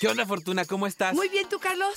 ¿Qué onda, Fortuna? ¿Cómo estás? Muy bien, ¿tú, Carlos?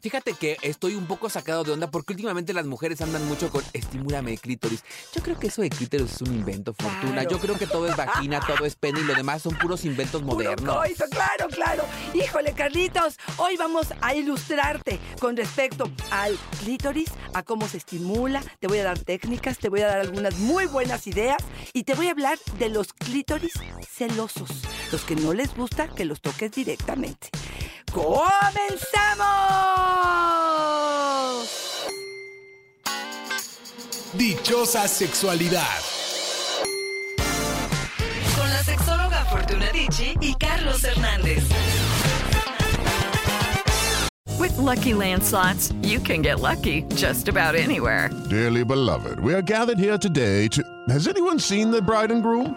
Fíjate que estoy un poco sacado de onda porque últimamente las mujeres andan mucho con estimúlame clítoris. Yo creo que eso de clítoris es un invento, Fortuna. Claro. Yo creo que todo es vagina, todo es pene y lo demás son puros inventos Puro modernos. coito, claro, claro. Híjole, Carlitos, hoy vamos a ilustrarte con respecto al clítoris, a cómo se estimula. Te voy a dar técnicas, te voy a dar algunas muy buenas ideas y te voy a hablar de los clítoris celosos, los que no les gusta que los toques directamente. ¡Comenzamos! Dichosa sexualidad. Con la sexóloga Fortuna Dicci y Carlos Hernández. With Lucky Land slots, you can get lucky just about anywhere. Dearly beloved, we are gathered here today to. Has anyone seen the bride and groom?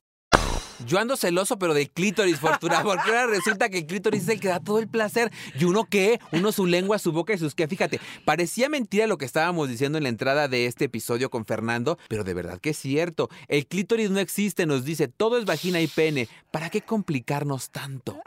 Yo ando celoso, pero de clítoris, Fortuna, porque ahora resulta que el clítoris es el que da todo el placer. ¿Y uno qué? Uno su lengua, su boca y sus qué. Fíjate, parecía mentira lo que estábamos diciendo en la entrada de este episodio con Fernando, pero de verdad que es cierto. El clítoris no existe, nos dice, todo es vagina y pene. ¿Para qué complicarnos tanto?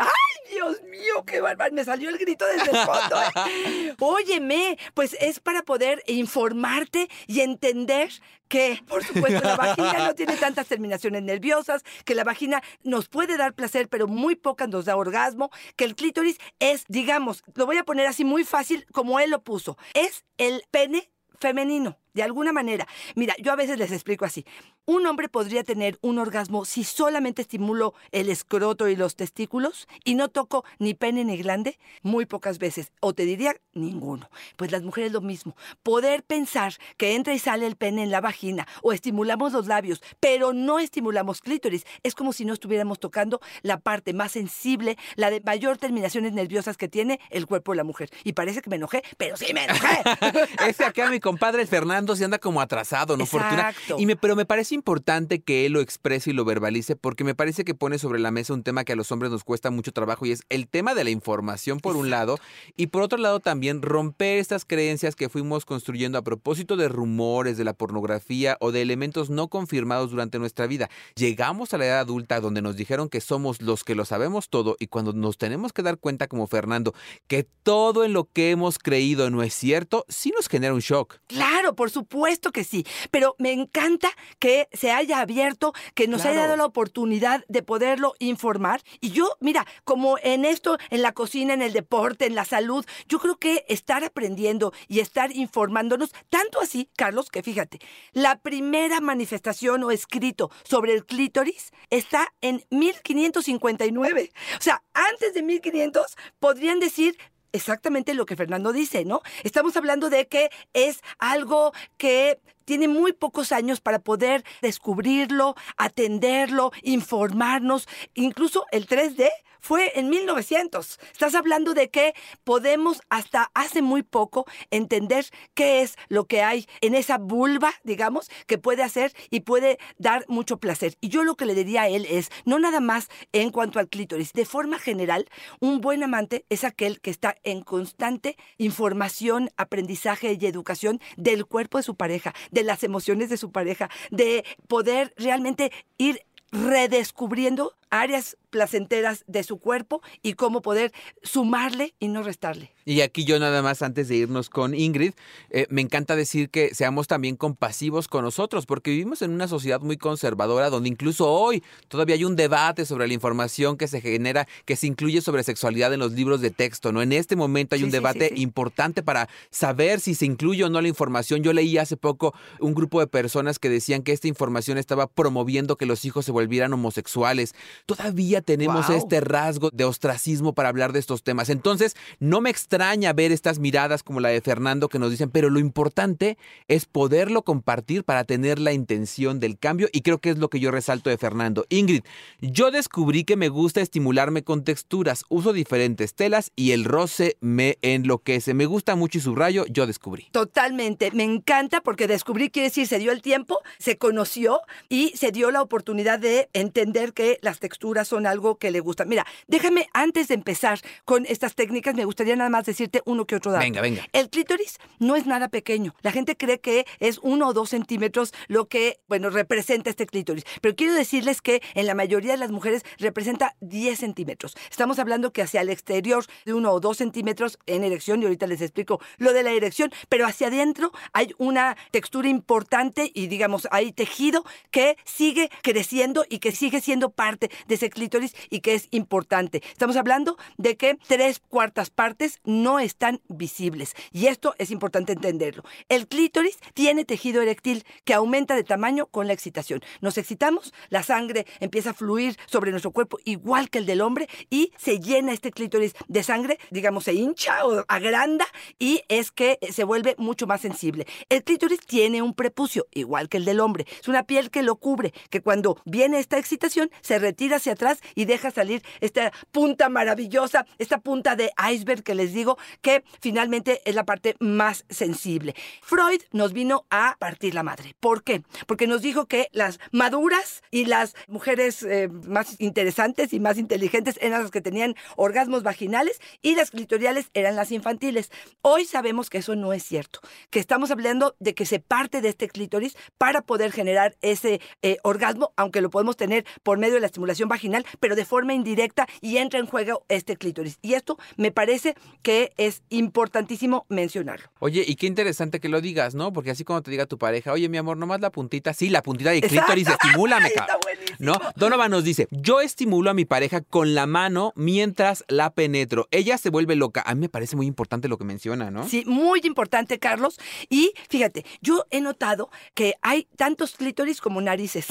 Dios mío, qué bárbaro, me salió el grito desde el fondo. ¿eh? Óyeme, pues es para poder informarte y entender que, por supuesto, la vagina no tiene tantas terminaciones nerviosas, que la vagina nos puede dar placer, pero muy pocas nos da orgasmo, que el clítoris es, digamos, lo voy a poner así muy fácil como él lo puso, es el pene femenino, de alguna manera. Mira, yo a veces les explico así. Un hombre podría tener un orgasmo si solamente estimulo el escroto y los testículos y no toco ni pene ni glande, muy pocas veces. O te diría ninguno. Pues las mujeres lo mismo. Poder pensar que entra y sale el pene en la vagina o estimulamos los labios, pero no estimulamos clítoris. Es como si no estuviéramos tocando la parte más sensible, la de mayor terminaciones nerviosas que tiene el cuerpo de la mujer. Y parece que me enojé, pero sí me enojé. Ese acá, mi compadre Fernando, se anda como atrasado, ¿no, Fortuna? Exacto. Y me, pero me parece importante que él lo exprese y lo verbalice, porque me parece que pone sobre la mesa un tema que a los hombres nos cuesta mucho trabajo y es el tema de la información, por un lado, y por otro lado también romper estas creencias que fuimos construyendo a propósito de rumores, de la pornografía o de elementos no confirmados durante nuestra vida. Llegamos a la edad adulta donde nos dijeron que somos los que lo sabemos todo y cuando nos tenemos que dar cuenta como Fernando que todo en lo que hemos creído no es cierto, sí nos genera un shock. Claro, por supuesto que sí, pero me encanta que se haya abierto, que nos haya dado la oportunidad de poderlo informar. Y yo, mira, como en esto, en la cocina, en el deporte, en la salud, yo creo que estar aprendiendo y estar informándonos, tanto así, Carlos, que fíjate, la primera manifestación o escrito sobre el clítoris está en 1559. O sea, antes de 1500 podrían decir exactamente lo que Fernando dice, ¿no? Estamos hablando de que es algo que tiene muy pocos años para poder descubrirlo, atenderlo, informarnos. Incluso el 3D fue en 1900. Estás hablando de que podemos hasta hace muy poco entender qué es lo que hay en esa vulva, digamos, que puede hacer y puede dar mucho placer. Y yo lo que le diría a él es, no nada más en cuanto al clítoris, de forma general, un buen amante es aquel que está en constante información, aprendizaje y educación del cuerpo de su pareja, de las emociones de su pareja, de poder realmente ir redescubriendo áreas placenteras de su cuerpo y cómo poder sumarle y no restarle. Y aquí yo nada más antes de irnos con Ingrid, eh, me encanta decir que seamos también compasivos con nosotros, porque vivimos en una sociedad muy conservadora donde incluso hoy todavía hay un debate sobre la información que se genera, que se incluye sobre sexualidad en los libros de texto, ¿no? En este momento hay Sí, un debate sí, sí. importante para saber si se incluye o no la información. Yo leí hace poco un grupo de personas que decían que esta información estaba promoviendo que los hijos se volvieran homosexuales. Todavía tenemos este rasgo de ostracismo para hablar de estos temas. Entonces, no me extraña ver estas miradas como la de Fernando que nos dicen, pero lo importante es poderlo compartir para tener la intención del cambio y creo que es lo que yo resalto de Fernando. Ingrid, yo descubrí que me gusta estimularme con texturas, uso diferentes telas y el roce me enloquece. Me gusta mucho y subrayo, yo descubrí. Totalmente, me encanta porque descubrí, quiere decir, se dio el tiempo, se conoció y se dio la oportunidad de entender que las texturas son algo que le gusta. Mira, déjame, antes de empezar con estas técnicas, me gustaría nada más decirte uno que otro dato. Venga, venga. El clítoris no es nada pequeño. La gente cree que es uno o dos centímetros lo que, bueno, representa este clítoris. Pero quiero decirles que en la mayoría de las mujeres representa 10 centímetros. Estamos hablando que hacia el exterior de uno o dos centímetros en erección, y ahorita les explico lo de la erección, pero hacia adentro hay una textura importante y digamos, hay tejido que sigue creciendo y que sigue siendo parte de ese clítoris y que es importante. Estamos hablando de que tres cuartas partes no están visibles y esto es importante entenderlo. El clítoris tiene tejido eréctil que aumenta de tamaño con la excitación. Nos excitamos, la sangre empieza a fluir sobre nuestro cuerpo igual que el del hombre y se llena este clítoris de sangre, digamos, se hincha o agranda y es que se vuelve mucho más sensible. El clítoris tiene un prepucio igual que el del hombre. Es una piel que lo cubre, que cuando viene esta excitación se retira hacia atrás y deja salir esta punta maravillosa, esta punta de iceberg que les digo, que finalmente es la parte más sensible. Freud nos vino a partir la madre. ¿Por qué? Porque nos dijo que las maduras y las mujeres eh, más interesantes y más inteligentes eran las que tenían orgasmos vaginales y las clitoriales eran las infantiles. Hoy sabemos que eso no es cierto, que estamos hablando de que se parte de este clítoris para poder generar ese eh, orgasmo, aunque lo podemos tener por medio de la estimulación vaginal, pero de forma indirecta y entra en juego este clítoris. Y esto me parece que es importantísimo mencionarlo. Oye, y qué interesante que lo digas, ¿no? Porque así como te diga tu pareja, oye, mi amor, nomás la puntita, sí, la puntita de clítoris, estimúlame, cabrón. ¿No? Donovan nos dice, yo estimulo a mi pareja con la mano mientras la penetro. Ella se vuelve loca. A mí me parece muy importante lo que menciona, ¿no? Sí, muy importante, Carlos. Y fíjate, yo he notado que hay tantos clítoris como narices.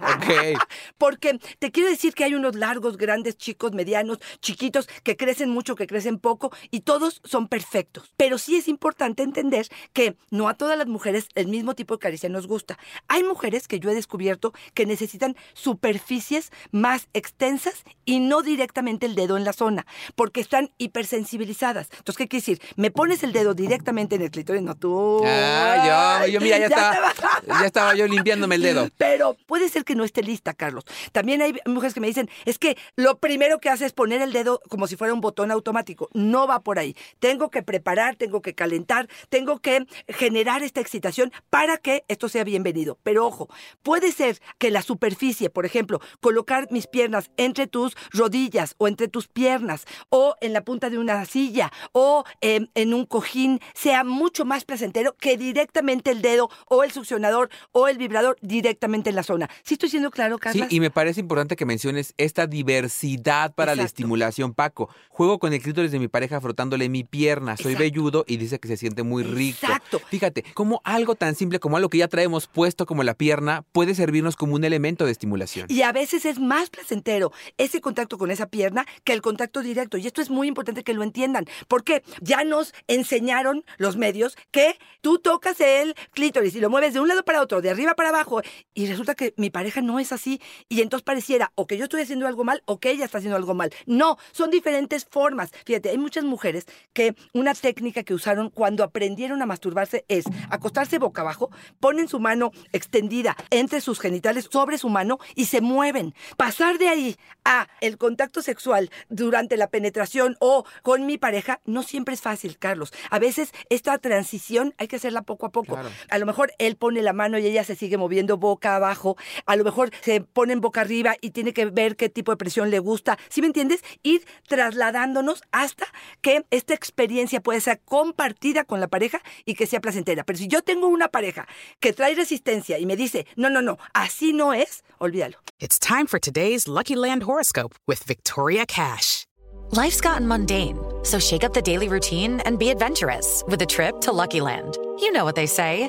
Ok. Porque te quiero decir que hay unos largos, grandes, chicos, medianos, chiquitos, que crecen mucho, que crecen poco, y todos son perfectos. Pero sí es importante entender que no a todas las mujeres el mismo tipo de caricia nos gusta. Hay mujeres que yo he descubierto que necesitan superficies más extensas y no directamente el dedo en la zona, porque están hipersensibilizadas. Entonces, ¿qué quiere decir? Me pones el dedo directamente en el clítoris, no tú. Ah, yo, yo mira, ya, Ya estaba. ya estaba yo limpiándome el dedo. Pero puede ser que no esté lista, Carlos. También hay mujeres que me dicen, es que lo primero que hace es poner el dedo como si fuera un botón automático. No va por ahí. Tengo que preparar, tengo que calentar, tengo que generar esta excitación para que esto sea bienvenido. Pero ojo, puede ser que la superficie, por ejemplo, colocar mis piernas entre tus rodillas o entre tus piernas o en la punta de una silla o em, en un cojín sea mucho más placentero que directamente el dedo o el succionador o el vibrador directamente en la zona. ¿Sí estoy siendo claro, Sí, Carla? y me parece importante que menciones esta diversidad para la estimulación, Paco. Juego con el clítoris de mi pareja frotándole mi pierna. Soy Exacto. velludo y dice que se siente muy rico. Exacto. Fíjate, como algo tan simple como algo que ya traemos puesto como la pierna puede servirnos como un elemento de estimulación. Y a veces es más placentero ese contacto con esa pierna que el contacto directo. Y esto es muy importante que lo entiendan, porque ya nos enseñaron los medios que tú tocas el clítoris y lo mueves de un lado para otro, de arriba para abajo, y resulta que mi pareja no es así. Y entonces pareciera o que yo estoy haciendo algo mal o que ella está haciendo algo mal. No, son diferentes formas. Fíjate, hay muchas mujeres que una técnica que usaron cuando aprendieron a masturbarse es acostarse boca abajo, ponen su mano extendida entre sus genitales sobre su mano y se mueven. Pasar de ahí a el contacto sexual durante la penetración o con mi pareja no siempre es fácil, Carlos. A veces esta transición hay que hacerla poco a poco. Claro. A lo mejor él pone la mano y ella se sigue moviendo boca abajo. A lo mejor se ponen boca arriba y tiene que ver qué tipo de presión le gusta. ¿Sí me entiendes? Ir trasladándonos hasta que esta experiencia puede ser compartida con la pareja y que sea placentera. Pero si yo tengo una pareja que trae resistencia y me dice, no, no, no, así no es, olvídalo. It's time for today's Lucky Land horoscope with Victoria Cash. Life's gotten mundane, so shake up the daily routine and be adventurous with a trip to Lucky Land. You know what they say.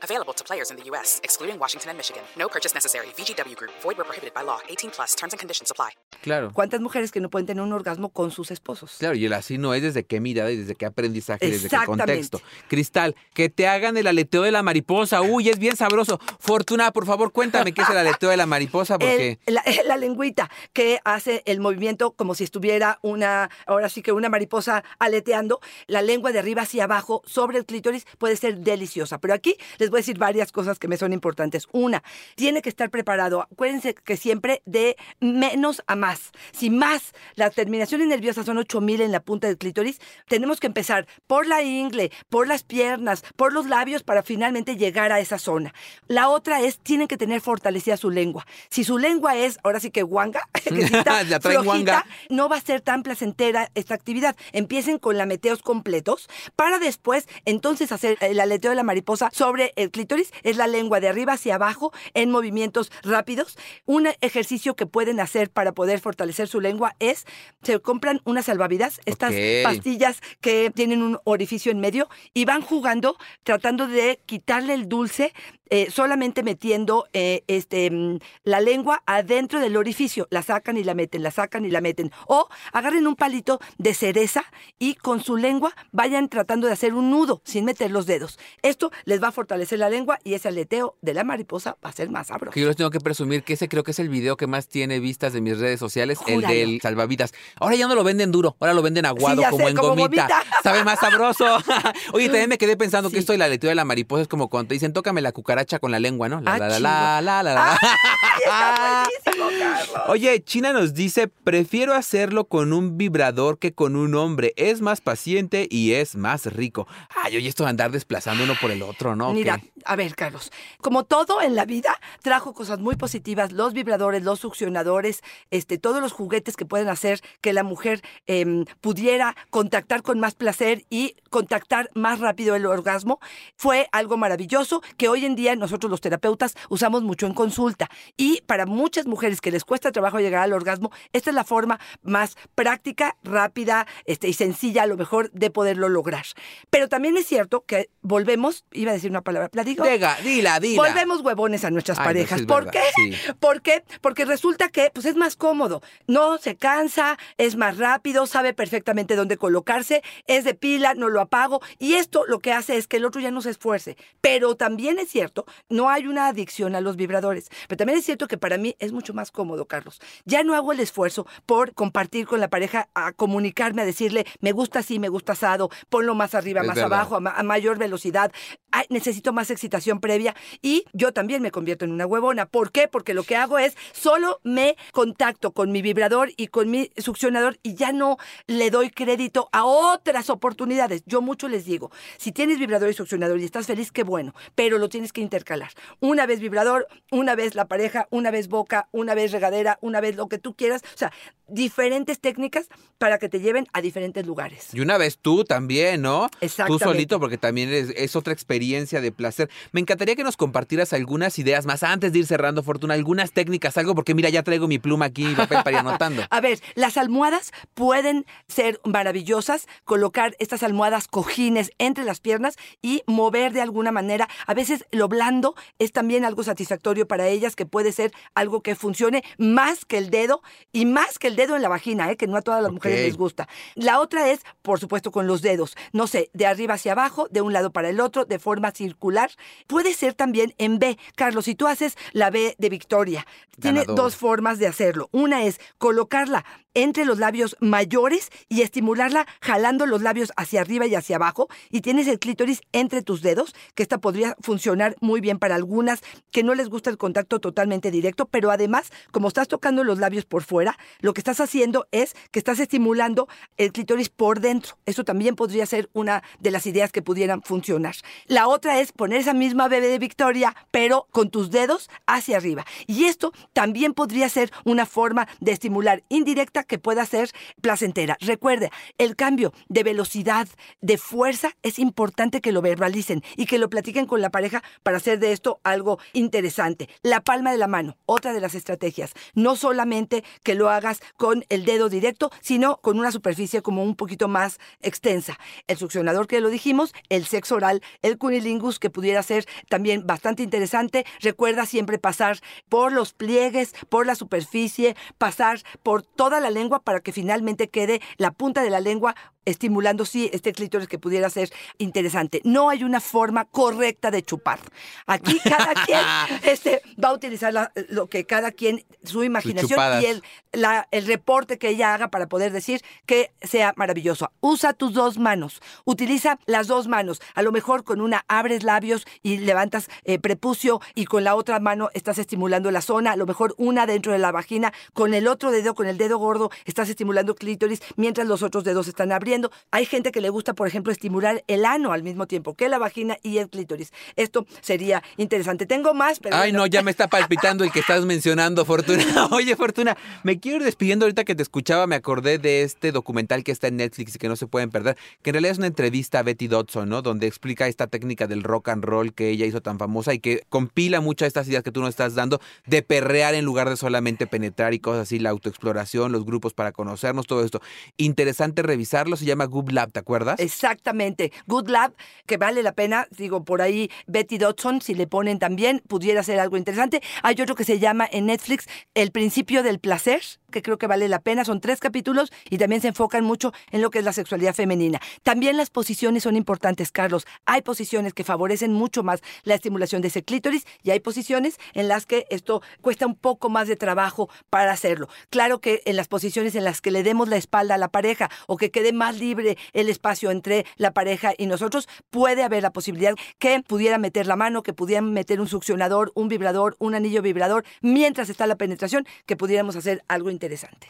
Available to players in the U.S., excluding Washington and Michigan. No purchase necessary. VGW Group. Void where prohibited by law. 18 plus. Terms and conditions apply. Claro. ¿Cuántas mujeres que no pueden tener un orgasmo con sus esposos? Claro, y el así no es desde qué mirada y desde qué aprendizaje, y desde qué contexto. Cristal, que te hagan el aleteo de la mariposa. Uy, es bien sabroso. Fortuna, por favor, cuéntame qué es el aleteo de la mariposa, porque... El- la, la lengüita que hace el movimiento como si estuviera una, ahora sí que una mariposa aleteando, la lengua de arriba hacia abajo sobre el clítoris puede ser deliciosa. Pero aquí les voy a decir varias cosas que me son importantes. Una, tiene que estar preparado. Acuérdense que siempre de menos a más. Si más las terminaciones nerviosas son 8000 en la punta del clítoris, tenemos que empezar por la ingle, por las piernas, por los labios para finalmente llegar a esa zona. La otra es, tienen que tener fortalecida su lengua. Si su lengua es, ahora sí que guanga, que está flojita, no va a ser tan placentera esta actividad. Empiecen con lameteos completos para después entonces hacer el aleteo de la mariposa sobre el clítoris. Es la lengua de arriba hacia abajo en movimientos rápidos. Un ejercicio que pueden hacer para poder fortalecer su lengua es, se compran unas salvavidas, estas pastillas que tienen un orificio en medio y van jugando tratando de quitarle el dulce eh, solamente metiendo eh, este, mm, la lengua adentro del orificio. La sacan y la meten, la sacan y la meten. O agarren un palito de cereza y con su lengua vayan tratando de hacer un nudo sin meter los dedos. Esto les va a fortalecer la lengua y ese aleteo de la mariposa va a ser más sabroso. Que yo les tengo que presumir que ese creo que es el video que más tiene vistas de mis redes sociales, Júralo. el del salvavidas. Ahora ya no lo venden duro, ahora lo venden aguado, Sí, como sé, en como gomita. gomita. Sabe más sabroso. Oye, también me quedé pensando que esto del aleteo de la mariposa es como cuando te dicen, tócame la cucaracha con la lengua, ¿no? La, Ah, la, la, la, la, la, la. ¡Ay, está Carlos! Oye, China nos dice, prefiero hacerlo con un vibrador que con un hombre. Es más paciente y es más rico. Ay, oye, esto de andar desplazando uno por el otro, ¿no? Mira, a ver, Carlos, como todo en la vida, trajo cosas muy positivas, los vibradores, los succionadores, este, todos los juguetes que pueden hacer que la mujer em, pudiera contactar con más placer y contactar más rápido el orgasmo, fue algo maravilloso que hoy en día nosotros los terapeutas usamos mucho en consulta. Y para muchas mujeres que les cuesta trabajo llegar al orgasmo, esta es la forma más práctica, rápida este, y sencilla a lo mejor de poderlo lograr. Pero también es cierto que volvemos, iba a decir una palabra, ¿la digo? Diga, dila, dila. Volvemos huevones a nuestras Ay, no, parejas. sí ¿Por qué? sí. ¿Por qué? Porque resulta que pues es más cómodo. No se cansa, es más rápido, sabe perfectamente dónde colocarse, es de pila, no lo apago. Y esto lo que hace es que el otro ya no se esfuerce. Pero también es cierto, no hay una adicción a los vibradores. Pero también es cierto que para mí es mucho más cómodo, Carlos. Ya no hago el esfuerzo por compartir con la pareja, a comunicarme, a decirle, me gusta así, me gusta asado, ponlo más arriba, Es más verdad. abajo, a, ma- a mayor velocidad. Ay, necesito más excitación previa y yo también me convierto en una huevona. ¿Por qué? Porque lo que hago es solo me contacto con mi vibrador y con mi succionador y ya no le doy crédito a otras oportunidades. Yo mucho les digo, si tienes vibrador y succionador y estás feliz, qué bueno, pero lo tienes que intercalar. Una vez vibrador, una vez la pareja, una vez boca, una vez regadera, una vez lo que tú quieras. O sea, diferentes técnicas para que te lleven a diferentes lugares. Y una vez tú también, ¿no? Tú Exactamente. solito, porque también es, es otra experiencia de placer. Me encantaría que nos compartieras algunas ideas más antes de ir cerrando, Fortuna, algunas técnicas, algo, porque mira, ya traigo mi pluma aquí y papel para ir anotando. A ver, las almohadas pueden ser maravillosas, colocar estas almohadas cojines entre las piernas y mover de alguna manera. A veces lo blando es también algo satisfactorio para ellas, que puede ser algo que funcione más que el dedo y más que el dedo en la vagina, ¿eh? que no a todas las mujeres les gusta. La otra es, por supuesto, con los dedos. No sé, de arriba hacia abajo, de un lado para el otro, de forma circular. Puede ser también en B. Carlos, si tú haces la B de Victoria, tiene dos formas de hacerlo. Una es colocarla entre los labios mayores y estimularla jalando los labios hacia arriba y hacia abajo y tienes el clítoris entre tus dedos, que esta podría funcionar muy bien para algunas que no les gusta el contacto totalmente directo, pero además, como estás tocando los labios por fuera, lo que estás haciendo es que estás estimulando el clítoris por dentro. Eso también podría ser una de las ideas que pudieran funcionar. La otra es poner esa misma bebé de Victoria, pero con tus dedos hacia arriba. Y esto también podría ser una forma de estimular indirecta que pueda ser placentera. Recuerde, el cambio de velocidad, de fuerza, es importante que lo verbalicen y que lo platiquen con la pareja para hacer de esto algo interesante. La palma de la mano, otra de las estrategias. No solamente que lo hagas con el dedo directo, sino con una superficie como un poquito más extensa. El succionador que lo dijimos, el sexo oral, el cunilingus que pudiera ser también bastante interesante. Recuerda siempre pasar por los pliegues, por la superficie, pasar por toda la lengua para que finalmente quede la punta de la lengua estimulando sí este clítoris que pudiera ser interesante. No hay una forma correcta de chupar. Aquí cada quien este, va a utilizar la- lo que cada quien, su imaginación y el, la- el reporte que ella haga para poder decir que sea maravilloso. Usa tus dos manos, utiliza las dos manos. A lo mejor con una abres labios y levantas eh, prepucio y con la otra mano estás estimulando la zona, a lo mejor una dentro de la vagina, con el otro dedo, con el dedo gordo, estás estimulando clítoris mientras los otros dedos están abriendo. Hay gente que le gusta, por ejemplo, estimular el ano al mismo tiempo que la vagina y el clítoris. Esto sería interesante. Tengo más, pero Ay, bueno. no, ya me está palpitando el que estás mencionando, Fortuna. Oye, Fortuna, me quiero ir despidiendo ahorita que te escuchaba, me acordé de este documental que está en Netflix y que no se pueden perder, que en realidad es una entrevista a Betty Dodson, ¿no? Donde explica esta técnica del rock and roll que ella hizo tan famosa y que compila muchas de estas ideas que tú nos estás dando de perrear en lugar de solamente penetrar y cosas así, la autoexploración, los grupos para conocernos, todo esto. Interesante revisarlo, se llama Good Lab, ¿te acuerdas? Exactamente. Good Lab, que vale la pena, digo, por ahí Betty Dodson, si le ponen también, pudiera ser algo interesante. Hay otro que se llama en Netflix El principio del placer, que creo que vale la pena. Son tres capítulos y también se enfocan mucho en lo que es la sexualidad femenina. También las posiciones son importantes, Carlos. Hay posiciones que favorecen mucho más la estimulación de ese clítoris y hay posiciones en las que esto cuesta un poco más de trabajo para hacerlo. Claro que en las posiciones en las que le demos la espalda a la pareja o que quede más libre el espacio entre la pareja y nosotros, puede haber la posibilidad que pudiera meter la mano, que pudieran meter un succionador, un vibrador, un anillo vibrador, mientras está la penetración, que pudiéramos hacer algo interesante.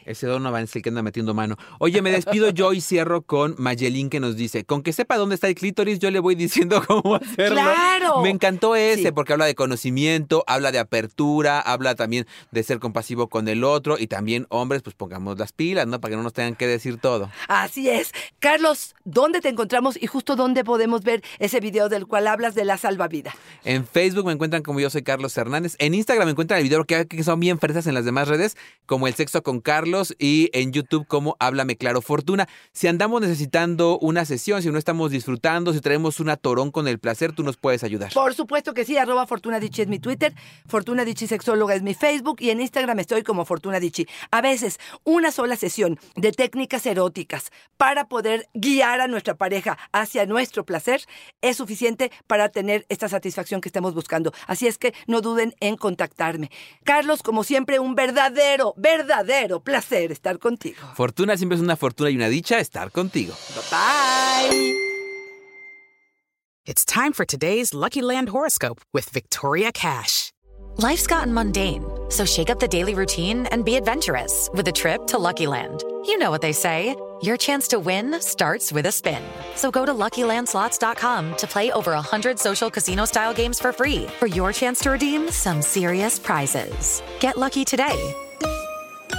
Ese Donovan es el que anda metiendo mano. Oye, me despido yo y cierro con Mayelín que nos dice, con que sepa dónde está el clítoris, yo le voy diciendo cómo hacerlo. ¡Claro! Me encantó ese Sí. porque habla de conocimiento, habla de apertura, habla también de ser compasivo con el otro y también hombres, pues pongamos las pilas, ¿no? Para que no nos tengan que decir todo. Así es. Carlos, ¿dónde te encontramos y justo dónde podemos ver ese video del cual hablas de la salvavidas? En Facebook me encuentran como yo soy Carlos Hernández. En Instagram me encuentran el video que, que son bien fresas en las demás redes, como El Sexo con Carlos y en YouTube como Háblame Claro Fortuna. Si andamos necesitando una sesión, si no estamos disfrutando, si traemos una torón con el placer, tú nos puedes ayudar. Por supuesto que sí, arroba Fortuna es mi Twitter, Fortuna Dichi Sexóloga es mi Facebook y en Instagram estoy como Fortuna Dichi. A veces, una sola sesión de técnicas eróticas para poder guiar a nuestra pareja hacia nuestro placer es suficiente para tener esta satisfacción que estamos buscando. Así es que no duden en contactarme. Carlos, como siempre, un verdadero, verdadero placer estar contigo. Fortuna siempre es una fortuna y una dicha estar contigo. Bye. It's time for today's Lucky Land horoscope with Victoria Cash. Life's gotten mundane, so shake up the daily routine and be adventurous with a trip to Lucky Land. You know what they say your chance to win starts with a spin. So go to luckylandslots.com to play over 100 social casino style games for free for your chance to redeem some serious prizes. Get lucky today